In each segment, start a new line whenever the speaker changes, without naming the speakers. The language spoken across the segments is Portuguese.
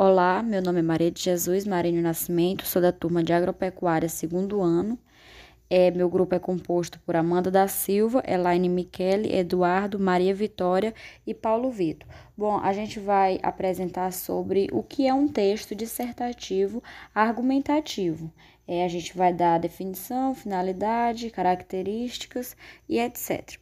Olá, meu nome é Maria de Jesus Marinho Nascimento, sou da turma de Agropecuária segundo ano. É, meu grupo é composto por Amanda da Silva, Elaine Michele, Eduardo, Maria Vitória e Paulo Vitor. Bom, a gente vai apresentar sobre o que é um texto dissertativo argumentativo. É, a gente vai dar definição, finalidade, características e etc.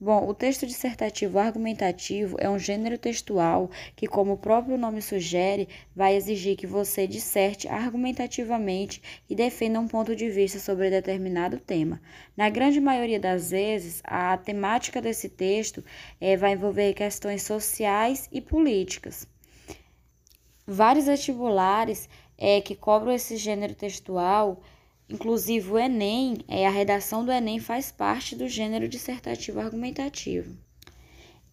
Bom, o texto dissertativo argumentativo é um gênero textual que, como o próprio nome sugere, vai exigir que você disserte argumentativamente e defenda um ponto de vista sobre determinado tema. Na grande maioria das vezes, a temática desse texto é, vai envolver questões sociais e políticas. Vários vestibulares é, que cobram esse gênero textual Inclusive, o Enem, é, a redação do Enem faz parte do gênero dissertativo argumentativo.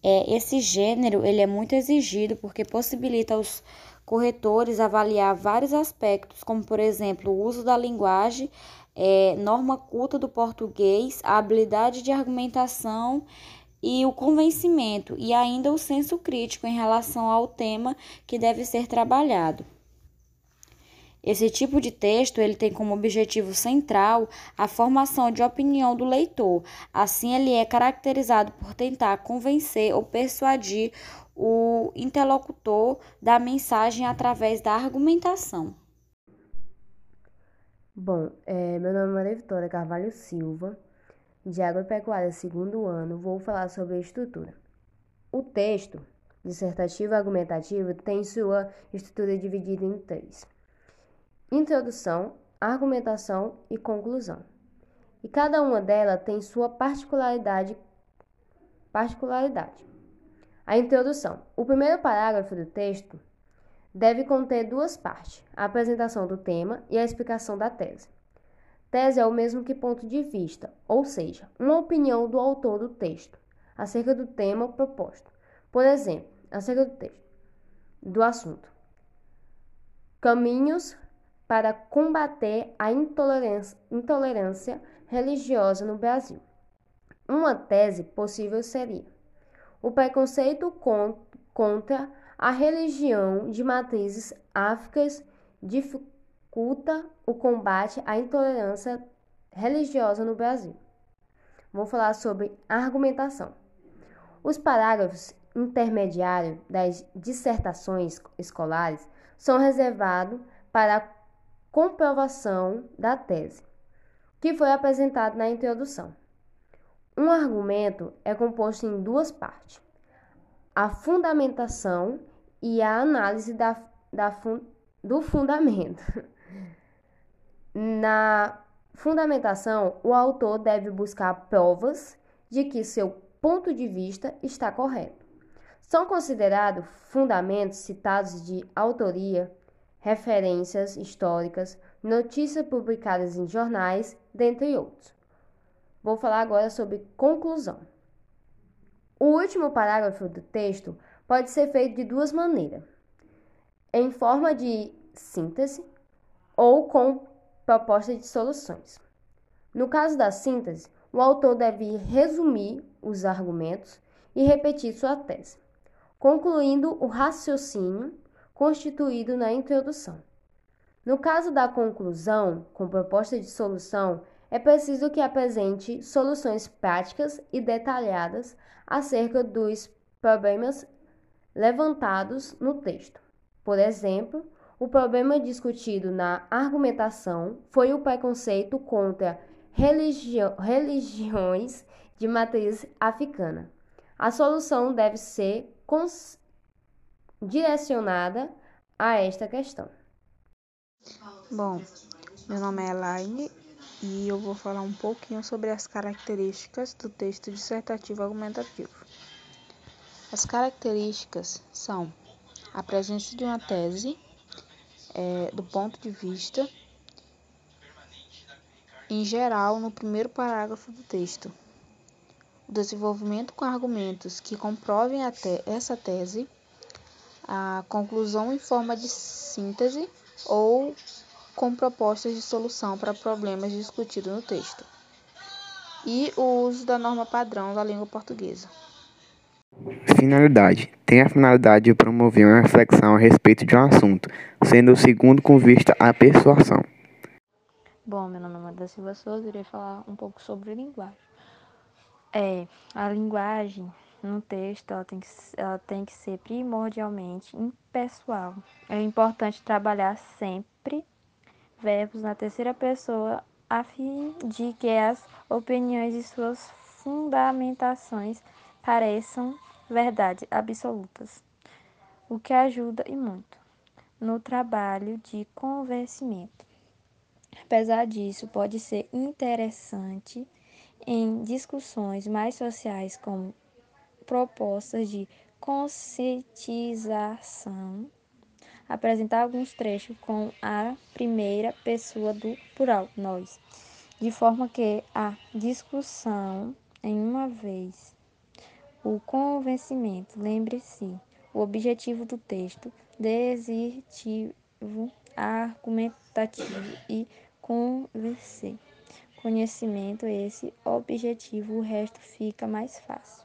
É, esse gênero ele é muito exigido porque possibilita aos corretores avaliar vários aspectos, como, por exemplo, o uso da linguagem, é, norma culta do português, a habilidade de argumentação e o convencimento, e ainda o senso crítico em relação ao tema que deve ser trabalhado. Esse tipo de texto ele tem como objetivo central a formação de opinião do leitor. Assim, ele é caracterizado por tentar convencer ou persuadir o interlocutor da mensagem através da argumentação.
Bom, é, meu nome é Maria Vitória Carvalho Silva, de Agropecuária segundo ano. Vou falar sobre a estrutura. O texto dissertativo argumentativo tem sua estrutura dividida em três introdução, argumentação e conclusão. E cada uma delas tem sua particularidade. particularidade. A introdução. O primeiro parágrafo do texto deve conter duas partes: a apresentação do tema e a explicação da tese. Tese é o mesmo que ponto de vista, ou seja, uma opinião do autor do texto acerca do tema proposto. Por exemplo, acerca do texto, do assunto. Caminhos para combater a intolerância, intolerância religiosa no Brasil. Uma tese possível seria: o preconceito contra a religião de matrizes áfricas dificulta o combate à intolerância religiosa no Brasil. Vou falar sobre argumentação. Os parágrafos intermediários das dissertações escolares são reservados para comprovação da tese, que foi apresentado na introdução. Um argumento é composto em duas partes: a fundamentação e a análise da, da fun, do fundamento. Na fundamentação, o autor deve buscar provas de que seu ponto de vista está correto. São considerados fundamentos citados de autoria referências históricas, notícias publicadas em jornais, dentre outros. Vou falar agora sobre conclusão. O último parágrafo do texto pode ser feito de duas maneiras: em forma de síntese ou com proposta de soluções. No caso da síntese, o autor deve resumir os argumentos e repetir sua tese, concluindo o raciocínio constituído na introdução. No caso da conclusão, com proposta de solução, é preciso que apresente soluções práticas e detalhadas acerca dos problemas levantados no texto. Por exemplo, o problema discutido na argumentação foi o preconceito contra religi religiões de matriz africana. A solução deve ser direcionada a esta questão.
Bom, meu nome é Elaine e eu vou falar um pouquinho sobre as características do texto dissertativo argumentativo. As características são a presença de uma tese, é, do ponto de vista, em geral, no primeiro parágrafo do texto, o desenvolvimento com argumentos que comprovem essa tese a conclusão em forma de síntese ou com propostas de solução para problemas discutidos no texto, e o uso da norma padrão da língua portuguesa.
Finalidade: tem a finalidade de promover uma reflexão a respeito de um assunto, sendo o segundo com vista à persuasão.
Bom, meu nome é Amanda Silva Souza, irei falar um pouco sobre linguagem. É, a linguagem no texto ela tem, que, ela tem que ser primordialmente impessoal. É importante trabalhar sempre verbos na terceira pessoa a fim de que as opiniões e suas fundamentações pareçam verdades absolutas, o que ajuda e muito no trabalho de convencimento. Apesar disso, pode ser interessante em discussões mais sociais, como propostas de conscientização, apresentar alguns trechos com a primeira pessoa do plural, nós, de forma que a discussão em uma vez o convencimento, lembre-se, o objetivo do texto, descritivo, argumentativo e convencer. Conhecimento esse objetivo, o resto fica mais fácil.